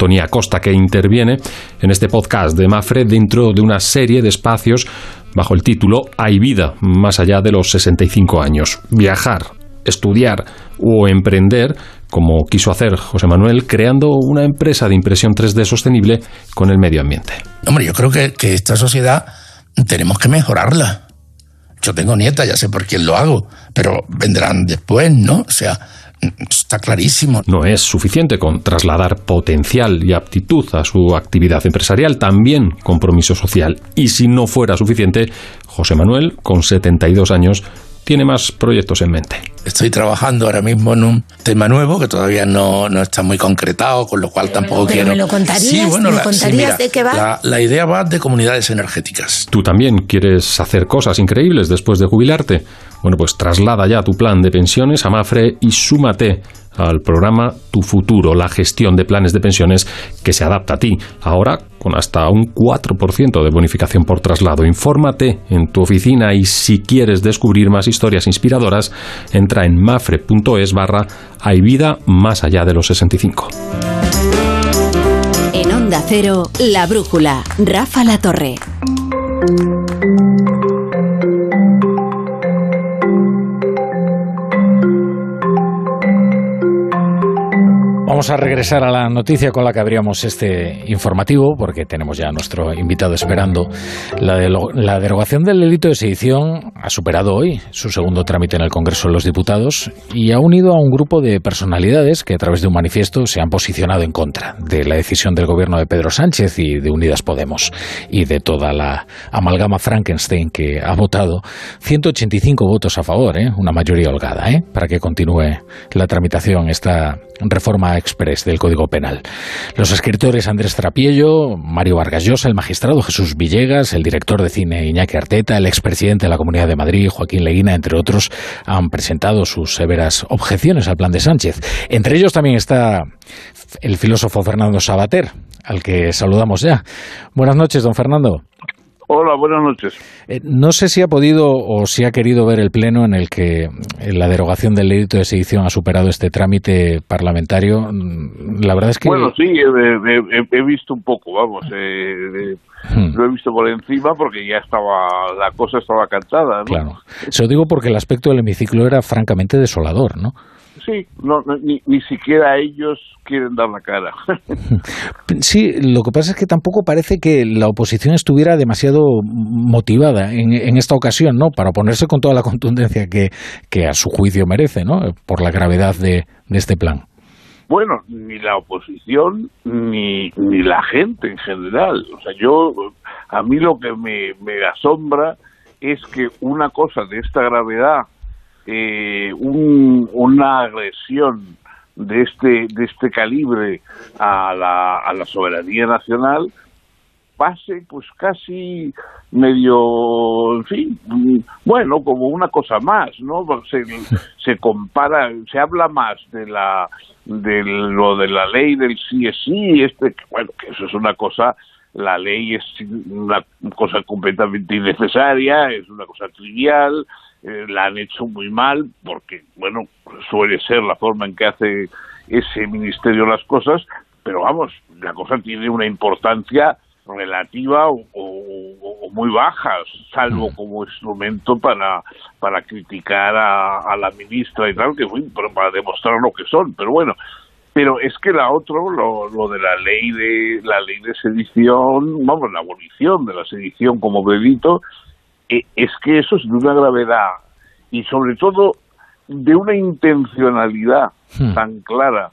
Tonia Costa, que interviene en este podcast de Mafre dentro de una serie de espacios bajo el título Hay vida más allá de los 65 años. Viajar, estudiar o emprender, como quiso hacer José Manuel, creando una empresa de impresión 3D sostenible con el medio ambiente. Hombre, yo creo que, que esta sociedad tenemos que mejorarla. Yo tengo nieta, ya sé por quién lo hago, pero vendrán después, ¿no? O sea, está clarísimo. No es suficiente con trasladar potencial y aptitud a su actividad empresarial, también compromiso social. Y si no fuera suficiente, José Manuel, con 72 años, tiene más proyectos en mente. Estoy trabajando ahora mismo en un tema nuevo que todavía no, no está muy concretado, con lo cual tampoco pero quiero. ¿Me lo contarías? Sí, bueno, ¿Me la, sí, contarías mira, de qué va? La, la idea va de comunidades energéticas. ¿Tú también quieres hacer cosas increíbles después de jubilarte? Bueno, pues traslada ya tu plan de pensiones a Mafre y súmate al programa Tu Futuro, la gestión de planes de pensiones que se adapta a ti. Ahora con hasta un 4% de bonificación por traslado. Infórmate en tu oficina y si quieres descubrir más historias inspiradoras, entra en mafre.es barra hay vida más allá de los 65. En Onda Cero, La Brújula, Rafa La Torre. Vamos a regresar a la noticia con la que abríamos este informativo, porque tenemos ya a nuestro invitado esperando. La, de la derogación del delito de sedición ha superado hoy su segundo trámite en el Congreso de los Diputados y ha unido a un grupo de personalidades que a través de un manifiesto se han posicionado en contra de la decisión del gobierno de Pedro Sánchez y de Unidas Podemos y de toda la amalgama Frankenstein que ha votado 185 votos a favor, ¿eh? una mayoría holgada, ¿eh? para que continúe la tramitación esta reforma express del Código Penal. Los escritores Andrés Trapiello, Mario Vargas Llosa, el magistrado Jesús Villegas, el director de cine Iñaki Arteta, el expresidente de la Comunidad de Madrid, Joaquín Leguina, entre otros, han presentado sus severas objeciones al plan de Sánchez. Entre ellos también está el filósofo Fernando Sabater, al que saludamos ya. Buenas noches, don Fernando. Hola, buenas noches. Eh, no sé si ha podido o si ha querido ver el pleno en el que la derogación del delito de sedición ha superado este trámite parlamentario. Mm, La verdad es que Bueno, sí, he, he- he- he visto un poco, vamos, eh, eh, Hmm. lo he visto por encima porque ya estaba, la cosa estaba cantada, ¿no? Claro. Se lo digo porque el aspecto del hemiciclo era francamente desolador, ¿no? Sí, no, no, ni, ni siquiera ellos quieren dar la cara. [LAUGHS] Sí, lo que pasa es que tampoco parece que la oposición estuviera demasiado motivada en, en esta ocasión, ¿no? Para oponerse con toda la contundencia que, que a su juicio merece, ¿no? Por la gravedad de, de este plan. Bueno, ni la oposición ni, ni la gente en general. O sea, yo, a mí lo que me, me asombra es que una cosa de esta gravedad, eh, un- una agresión de este, de este calibre a la, a la soberanía nacional, pase pues casi medio, en fin, bueno, como una cosa más, ¿no? Se, se compara, se habla más de la de lo de la ley del sí es sí, este, bueno, que eso es una cosa, la ley es una cosa completamente innecesaria, es una cosa trivial, eh, la han hecho muy mal porque, bueno, suele ser la forma en que hace ese ministerio las cosas, pero vamos, la cosa tiene una importancia relativa o, o- o muy baja, salvo como instrumento para, para criticar a, a la ministra y tal, que para, demostrar lo que son. Pero bueno, pero es que la otra, lo, lo de la ley de la ley de sedición, vamos, la abolición de la sedición como delito, es que eso es de una gravedad y sobre todo de una intencionalidad tan clara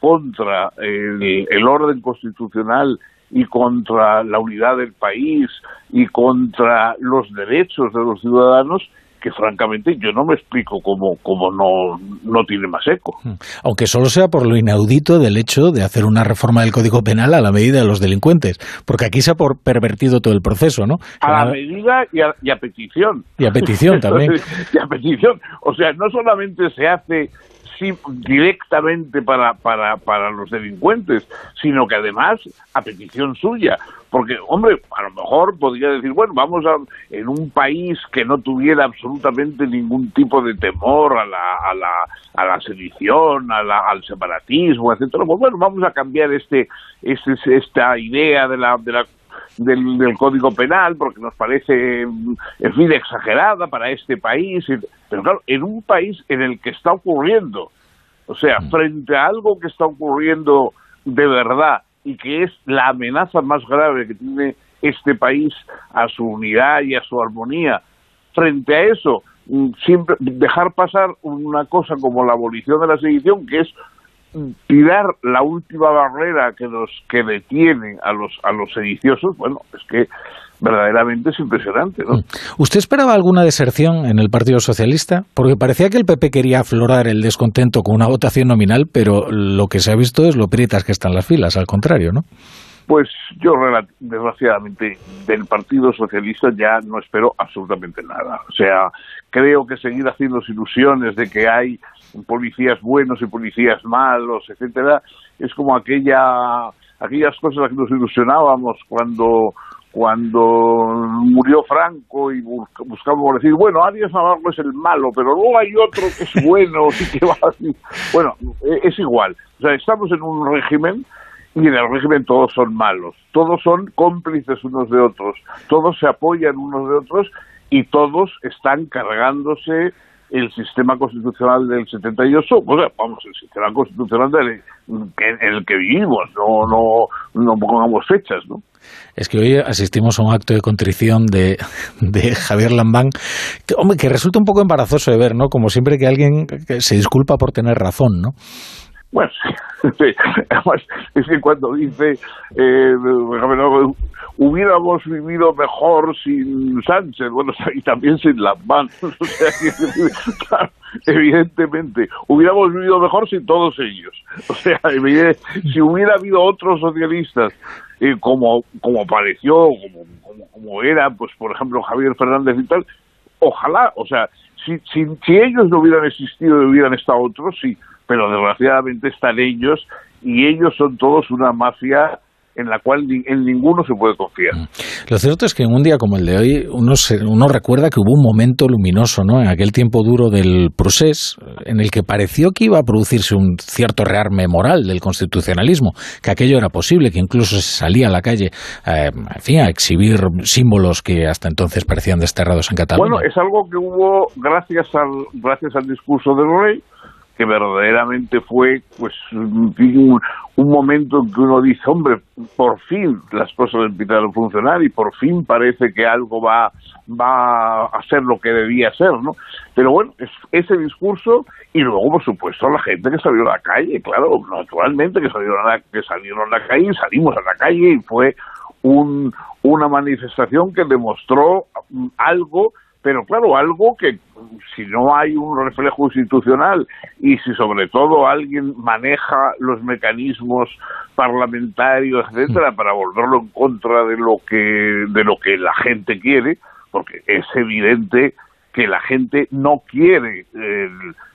contra el, el orden constitucional y contra la unidad del país y contra los derechos de los ciudadanos que francamente yo no me explico cómo, cómo no, no tiene más eco. Mm. Aunque solo sea por lo inaudito del hecho de hacer una reforma del Código Penal a la medida de los delincuentes, porque aquí se ha por pervertido todo el proceso, ¿no? A la medida y a, y a petición. Y a petición [LAUGHS] también. y a petición. O sea, no solamente se hace sí, directamente para, para, para los delincuentes, sino que además a petición suya. Porque, hombre, a lo mejor podría decir, bueno, vamos a, en un país que no tuviera absolutamente ningún tipo de temor a la, a la, a la sedición, a la, al separatismo, etcétera, pues bueno, vamos a cambiar este, este esta idea de la, de la del, del, Código Penal porque nos parece, en fin, exagerada para este país. Pero claro, en un país en el que está ocurriendo, o sea, frente a algo que está ocurriendo de verdad y que es la amenaza más grave que tiene este país a su unidad y a su armonía, frente a eso, siempre dejar pasar una cosa como la abolición de la sedición, que es tirar la última barrera que nos que detiene a los a los sediciosos, bueno, es que verdaderamente es impresionante, ¿no? ¿Usted esperaba alguna deserción en el Partido Socialista? Porque parecía que el PP quería aflorar el descontento con una votación nominal, pero lo que se ha visto es lo prietas que están las filas, al contrario, ¿no? Pues yo, desgraciadamente, del Partido Socialista ya no espero absolutamente nada. O sea, creo que seguir haciendo ilusiones de que hay policías buenos y policías malos, etcétera, es como aquella aquellas cosas a que nos ilusionábamos cuando cuando murió Franco y buscamos decir, bueno, Arias Navarro es el malo, pero luego hay otro que es bueno, [LAUGHS] y que va Bueno, e, es igual. O sea, estamos en un régimen y en el régimen todos son malos, todos son cómplices unos de otros, todos se apoyan unos de otros y todos están cargándose el sistema constitucional del 78, o sea, vamos, el sistema constitucional del, en el que vivimos, no, no, no pongamos fechas, ¿no? Es que hoy asistimos a un acto de contrición de, de Javier Lambán, que, hombre, que resulta un poco embarazoso de ver, ¿no? Como siempre que alguien se disculpa por tener razón, ¿no? Bueno, [LAUGHS] además es que cuando dice eh, hubiéramos vivido mejor sin Sánchez, bueno, [LAUGHS] y también sin las manos, [LAUGHS] o sea, evidentemente, hubiéramos vivido mejor sin todos ellos. O sea, si hubiera habido otros socialistas eh, como, como pareció, como, como, como era, pues por ejemplo Javier Fernández y tal, ojalá, o sea, si, si, si ellos no hubieran existido y hubieran estado otros, sí, pero desgraciadamente están ellos y ellos son todos una mafia en la cual en ninguno se puede confiar. Mm. Lo cierto es que en un día como el de hoy uno, uno recuerda que hubo un momento luminoso ¿no? en aquel tiempo duro del procés en el que pareció que iba a producirse un cierto rearme moral del constitucionalismo, que aquello era posible, que incluso se salía a la calle eh, en fin, a exhibir símbolos que hasta entonces parecían desterrados en Cataluña. Bueno, es algo que hubo gracias al, gracias al discurso del rey, que verdaderamente fue pues un, un, momento en que uno dice, hombre, por fin las cosas empiezan a funcionar y por fin parece que algo va, va a ser lo que debía ser, ¿no? Pero bueno, es, ese discurso y luego, por supuesto, la gente que salió a la calle, claro, naturalmente que salieron a la, que salieron a la calle, salimos a la calle y fue un, una manifestación que demostró algo pero claro, algo que si no hay un reflejo institucional y si sobre todo alguien maneja los mecanismos parlamentarios, etcétera, para volverlo en contra de lo que de lo que la gente quiere, porque es evidente que la gente no quiere eh,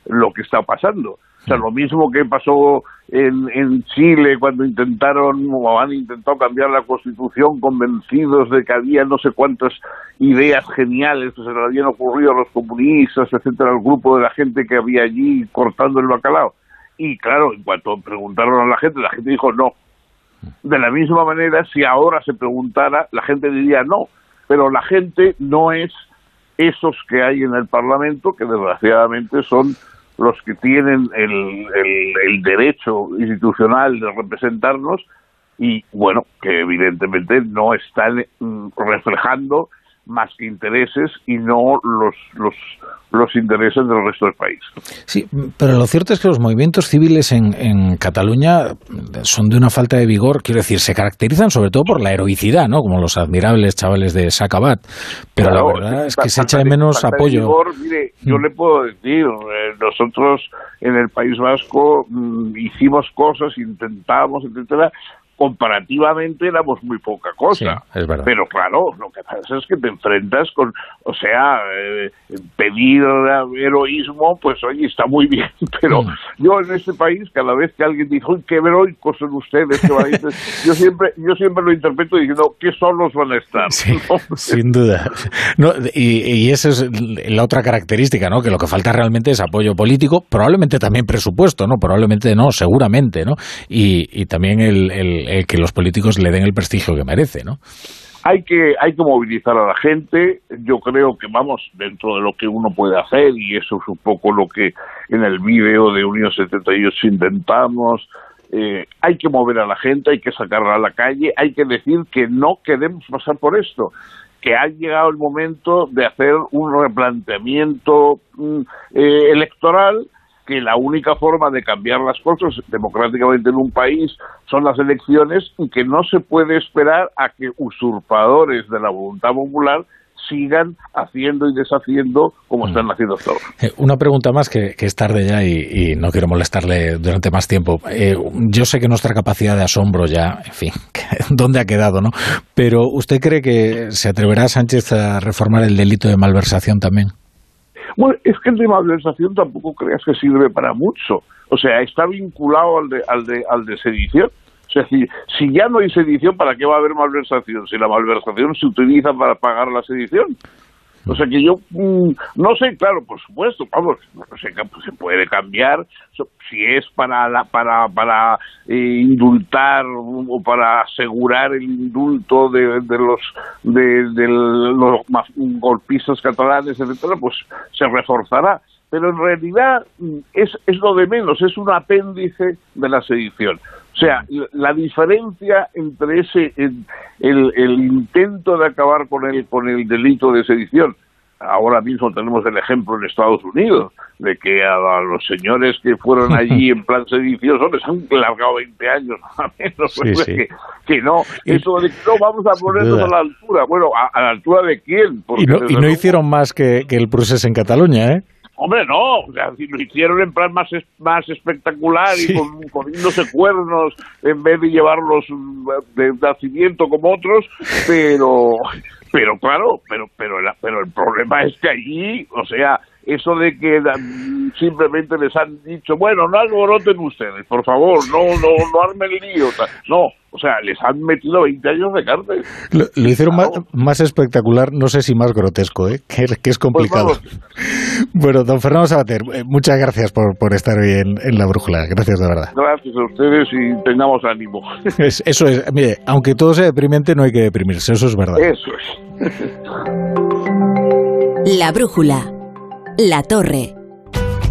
lo que está pasando. O sea, lo mismo que pasó en, en Chile cuando intentaron o han intentado cambiar la constitución convencidos de que había no sé cuántas ideas geniales que se le habían ocurrido a los comunistas, etcétera, al grupo de la gente que había allí cortando el bacalao. Y claro, en cuanto preguntaron a la gente, la gente dijo no. De la misma manera, si ahora se preguntara, la gente diría no. Pero la gente no es esos que hay en el Parlamento, que desgraciadamente son los que tienen el, el, derecho institucional de representarnos y bueno, que evidentemente no están mm, reflejando más intereses y no los, los, los intereses del resto del país. Sí, pero lo cierto es que los movimientos civiles en, en Cataluña son de una falta de vigor, quiero decir, se caracterizan sobre todo por la heroicidad, ¿no? Como los admirables chavales de Sacabat, pero la verdad es que se echa de menos apoyo. mire, yo le puedo decir, eh, nosotros en el País Vasco mm, hicimos cosas, intentamos, etcétera, comparativamente éramos muy poca cosa. es verdad. Pero claro, lo que pasa es que te enfrentas con, o sea, eh, pedir heroísmo, pues oye, está muy bien, [LAUGHS] pero Mm. yo en este país, cada vez que alguien dice, uy, qué heroicos son ustedes, qué valientes", [LAUGHS] yo siempre, yo siempre lo interpreto diciendo, qué solos van a estar. ¿no? [LAUGHS] Sin duda. No, y, y esa es la otra característica, ¿no? Que lo que falta realmente es apoyo político, probablemente también presupuesto, ¿no? Probablemente no, seguramente, ¿no? Y, y también el, el- el que los políticos le den el prestigio que merece, ¿no? hay que hay que movilizar a la gente yo creo que vamos dentro de lo que uno puede hacer y eso es un poco lo que en el vídeo de Unión 78 intentamos eh, hay que mover a la gente hay que sacarla a la calle hay que decir que no queremos pasar por esto que ha llegado el momento de hacer un replanteamiento mm, eh, electoral que la única forma de cambiar las cosas democráticamente en un país son las elecciones y que no se puede esperar a que usurpadores de la voluntad popular sigan haciendo y deshaciendo como están haciendo hasta ahora. Eh, Una pregunta más que, que es tarde ya y, y no quiero molestarle durante más tiempo. Eh, yo sé que nuestra capacidad de asombro ya, en fin, [LAUGHS] ¿dónde ha quedado, no? Pero ¿usted cree que se atreverá Sánchez a reformar el delito de malversación también? Bueno, es que el de malversación tampoco creas que sirve para mucho. O sea, está vinculado al de, al de, al de sedición. O sea, si, si ya no hay sedición, ¿para qué va a haber malversación? Si la malversación se utiliza para pagar la sedición. O sea que yo mm, no sé, claro, por supuesto, vamos, se puede cambiar si es para la, para para eh, indultar o para asegurar el indulto de, de los de, de los golpistas catalanes, etcétera, pues se reforzará. Pero en realidad mm, es, es lo de menos, es un apéndice de la sedición. O sea, la- diferencia entre ese el, el- intento de acabar con el con el delito de sedición. Ahora mismo tenemos el ejemplo en Estados Unidos de que a, a los señores que fueron allí [LAUGHS] en plan sedicioso les han largado 20 años [LAUGHS] a menos Sí, pues, sí. Que, que no eso de que no vamos a ponernos a la altura bueno a, a la altura de quién Porque Y no, y hicieron más que, que el procés en Cataluña, ¿eh? Hombre, no, o sea, si lo hicieron en plan más, es- más espectacular Sí. y con, poniéndose cuernos en vez de llevarlos mm, de nacimiento como otros, pero, pero claro, pero, pero, la- pero el problema es que allí, o sea, eso de que mm, simplemente les han dicho, bueno, no alboroten ustedes, por favor, no, no, no armen lío, no, o sea, les han metido 20 años de cárcel. Lo, lo hicieron más, más espectacular, no sé si más grotesco, ¿eh? [LAUGHS] que, que es complicado. bueno, don Fernando Sabater, eh, muchas gracias por, por estar hoy en, en La Brújula. Gracias de verdad. Gracias a ustedes y tengamos ánimo. [LAUGHS] Es- eso es, mire, aunque todo sea deprimente, no hay que deprimirse, eso es verdad. Eso es. La brújula. La torre.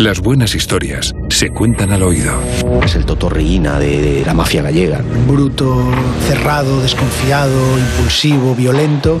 Las buenas historias se cuentan al oído. Es el Totorriina de, de la mafia gallega. Bruto, cerrado, desconfiado, impulsivo, violento.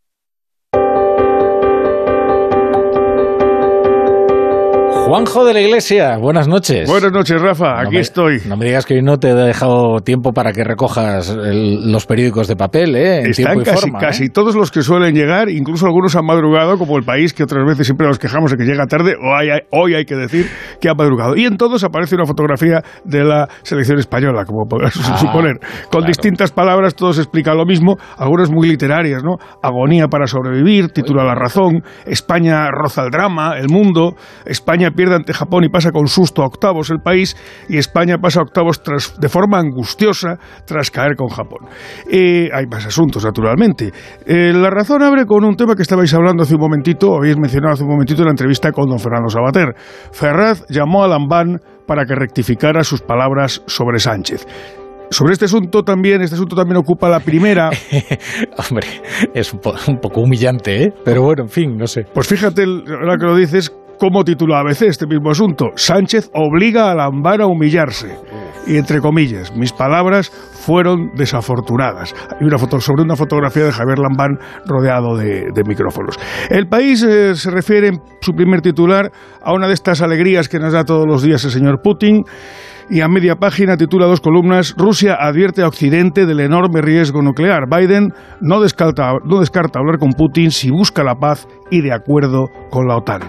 Juanjo de la Iglesia, buenas noches. Buenas noches, Rafa, aquí estoy. No me digas que hoy no te he dejado tiempo para que recojas los periódicos de papel, ¿eh? En Están casi, ¿eh? casi todos los que suelen llegar, incluso algunos han madrugado, como el país, que otras veces siempre nos quejamos de que llega tarde, hoy hay, hoy hay que decir que ha madrugado. Y en todos aparece una fotografía de la selección española, como podrás ah, suponer, con distintas palabras, todos explican lo mismo, algunas muy literarias, ¿no? Agonía para sobrevivir, titula La razón, España roza el drama, el mundo, España pierde ante Japón y pasa con susto a octavos el país, y España pasa a octavos tras, de forma angustiosa tras caer con Japón. Eh, hay más asuntos, naturalmente. Eh, la razón abre con un tema que estabais hablando hace un momentito, habéis mencionado hace un momentito en la entrevista con don Fernando Sabater. Ferraz llamó a Lambán para que rectificara sus palabras sobre Sánchez. Sobre este asunto también, este asunto también ocupa la primera. [LAUGHS] Hombre, es un, poco humillante, ¿eh? Pero bueno, en fin, no sé. Pues fíjate, ahora que lo dices, cómo titula ABC este mismo asunto. Sánchez obliga a Lambán a humillarse. Y entre comillas, mis palabras fueron desafortunadas. Hay una foto sobre una fotografía de Javier Lambán rodeado de, micrófonos. El país eh, se refiere en su primer titular a una de estas alegrías que nos da todos los días el señor Putin y a media página titula dos columnas Rusia advierte a Occidente del enorme riesgo nuclear. Biden no descarta, no descarta hablar con Putin si busca la paz y de acuerdo con la OTAN.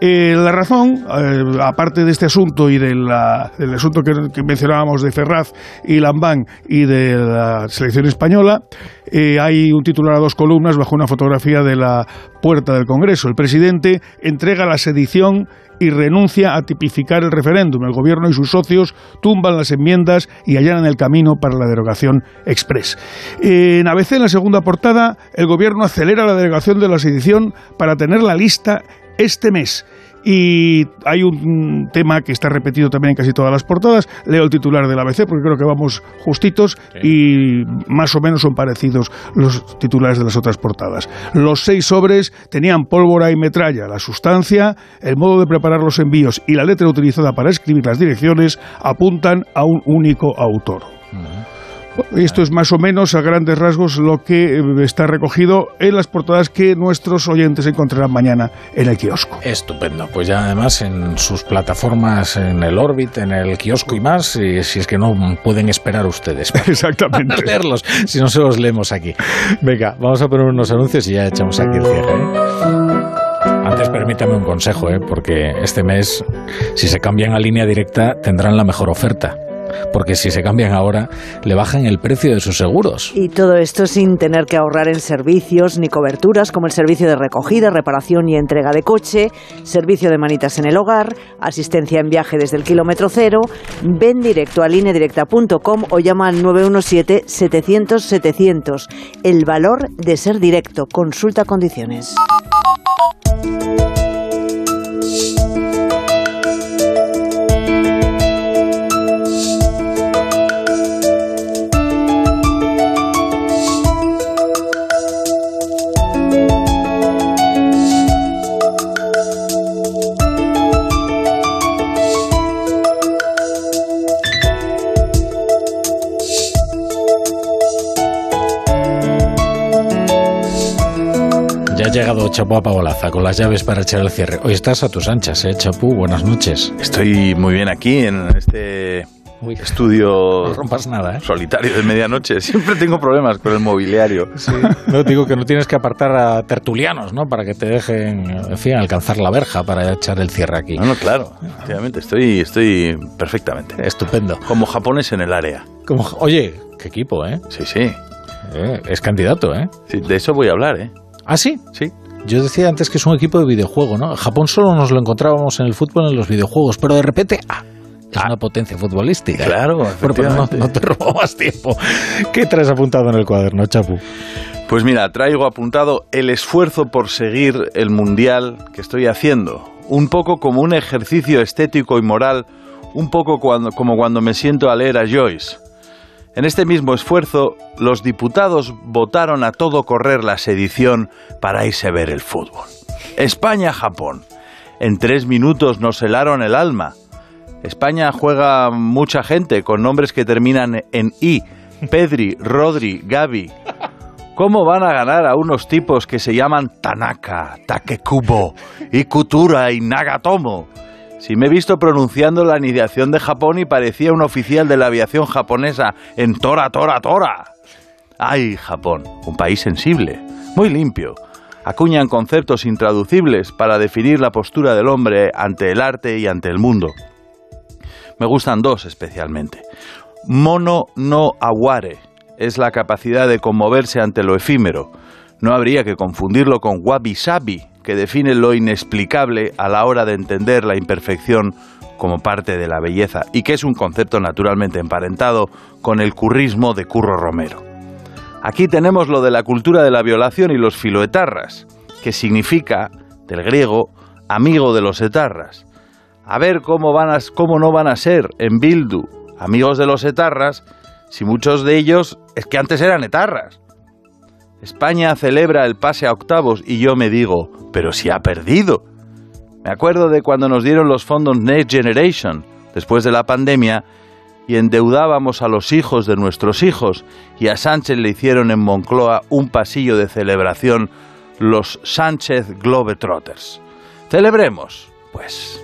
Eh, la razón, eh, aparte de este asunto y del asunto que, mencionábamos de Ferraz y Lambán y de la selección española, eh, hay un titular a dos columnas bajo una fotografía de la puerta del Congreso. El presidente entrega la sedición y renuncia a tipificar el referéndum. El gobierno y sus socios tumban las enmiendas y allanan el camino para la derogación express. En ABC, en la segunda portada, el gobierno acelera la derogación de la sedición para tener la lista este mes. Y hay un tema que está repetido también en casi todas las portadas. Leo el titular del ABC porque creo que vamos justitos y más o menos son parecidos los titulares de las otras portadas. Los seis sobres tenían pólvora y metralla. La sustancia, el modo de preparar los envíos y la letra utilizada para escribir las direcciones apuntan a un único autor. Esto es más o menos a grandes rasgos lo que eh, está recogido en las portadas que nuestros oyentes encontrarán mañana en el kiosco. Estupendo. Pues ya además en sus plataformas, en el Orbit, en el kiosco y más, si, si es que no pueden esperar ustedes. [LAUGHS] Exactamente. leerlos, si no se los leemos aquí. Venga, vamos a poner unos anuncios y ya echamos aquí el cierre. ¿eh? Antes permítame un consejo, ¿eh? porque este mes, si se cambian a línea directa, tendrán la mejor oferta porque si se cambian ahora, le bajan el precio de sus seguros. Y todo esto sin tener que ahorrar en servicios ni coberturas como el servicio de recogida, reparación y entrega de coche, servicio de manitas en el hogar, asistencia en viaje desde el kilómetro cero. Ven directo a lineadirecta.com o llama al 917-700-700. El valor de ser directo. Consulta condiciones. Llegado Chapu a Pabolaza con las llaves para echar el cierre. Hoy estás a tus anchas, ¿eh, Chapu? Buenas noches. Estoy muy bien aquí en este estudio no rompas nada, ¿eh? solitario de medianoche. [LAUGHS] Siempre tengo problemas con el mobiliario. No digo que no tienes que apartar a tertulianos, ¿no? Para que te dejen, en fin, alcanzar la verja para echar el cierre aquí. No, no, claro. Efectivamente, estoy, estoy perfectamente. Estupendo. Como japones en el área. Como, oye, qué equipo, ¿eh? Sí, sí. Eh, es candidato, ¿eh? Sí, de eso voy a hablar, ¿eh? ¿Ah, sí? Sí. Yo decía antes que es un equipo de videojuego, ¿no? Japón solo nos lo encontrábamos en el fútbol, en los videojuegos, pero de repente, ¡ah! Es una potencia futbolística. Claro, [LAUGHS] pero no, no, te robo más tiempo. ¿Qué traes apuntado en el cuaderno, Chapu? Pues mira, traigo apuntado el esfuerzo por seguir el mundial que estoy haciendo. Un poco como un ejercicio estético y moral, un poco cuando, como cuando me siento a leer a Joyce. En este mismo esfuerzo, los diputados votaron a todo correr la sedición para irse a ver el fútbol. España-Japón. En tres minutos nos helaron el alma. España juega mucha gente con nombres que terminan en I. Pedri, Rodri, Gaby. ¿Cómo van a ganar a unos tipos que se llaman Tanaka, Takekubo, Ikutura y Nagatomo? Si me he visto pronunciando la anidación de Japón y parecía un oficial de la aviación japonesa en Tora, Tora, Tora. ¡Ay, Japón! Un país sensible, muy limpio. Acuñan conceptos intraducibles para definir la postura del hombre ante el arte y ante el mundo. Me gustan dos especialmente. Mono no aware es la capacidad de conmoverse ante lo efímero. No habría que confundirlo con wabi sabi, que define lo inexplicable a la hora de entender la imperfección como parte de la belleza y que es un concepto naturalmente emparentado con el currismo de Curro Romero. Aquí tenemos lo de la cultura de la violación y los filoetarras, que significa, del griego, amigo de los etarras. A ver cómo, van a, cómo no van a ser en Bildu amigos de los etarras si muchos de ellos es que antes eran etarras. España celebra el pase a octavos y yo me digo, pero si ha perdido. Me acuerdo de cuando nos dieron los fondos Next Generation, después de la pandemia, y endeudábamos a los hijos de nuestros hijos, y a Sánchez le hicieron en Moncloa un pasillo de celebración los Sánchez Globetrotters. Celebremos, pues.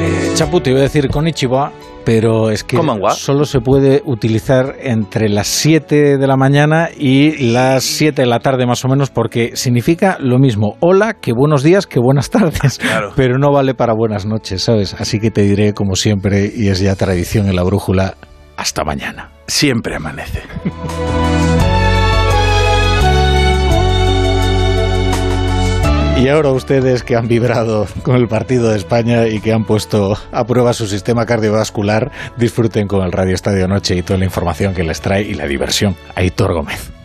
Eh, Chapu, te iba a decir con Ichiba, pero es que solo se puede utilizar entre las 7 de la mañana y las 7 de la tarde más o menos porque significa lo mismo, hola, que buenos días, que buenas tardes, [LAUGHS] pero no vale para buenas noches, ¿sabes? Así que te diré como siempre, y es ya tradición en la brújula, hasta mañana. Siempre amanece. [LAUGHS] Y ahora ustedes que han vibrado con el partido de España y que han puesto a prueba su sistema cardiovascular, disfruten con el Radio Estadio Noche y toda la información que les trae y la diversión. Aitor Gómez.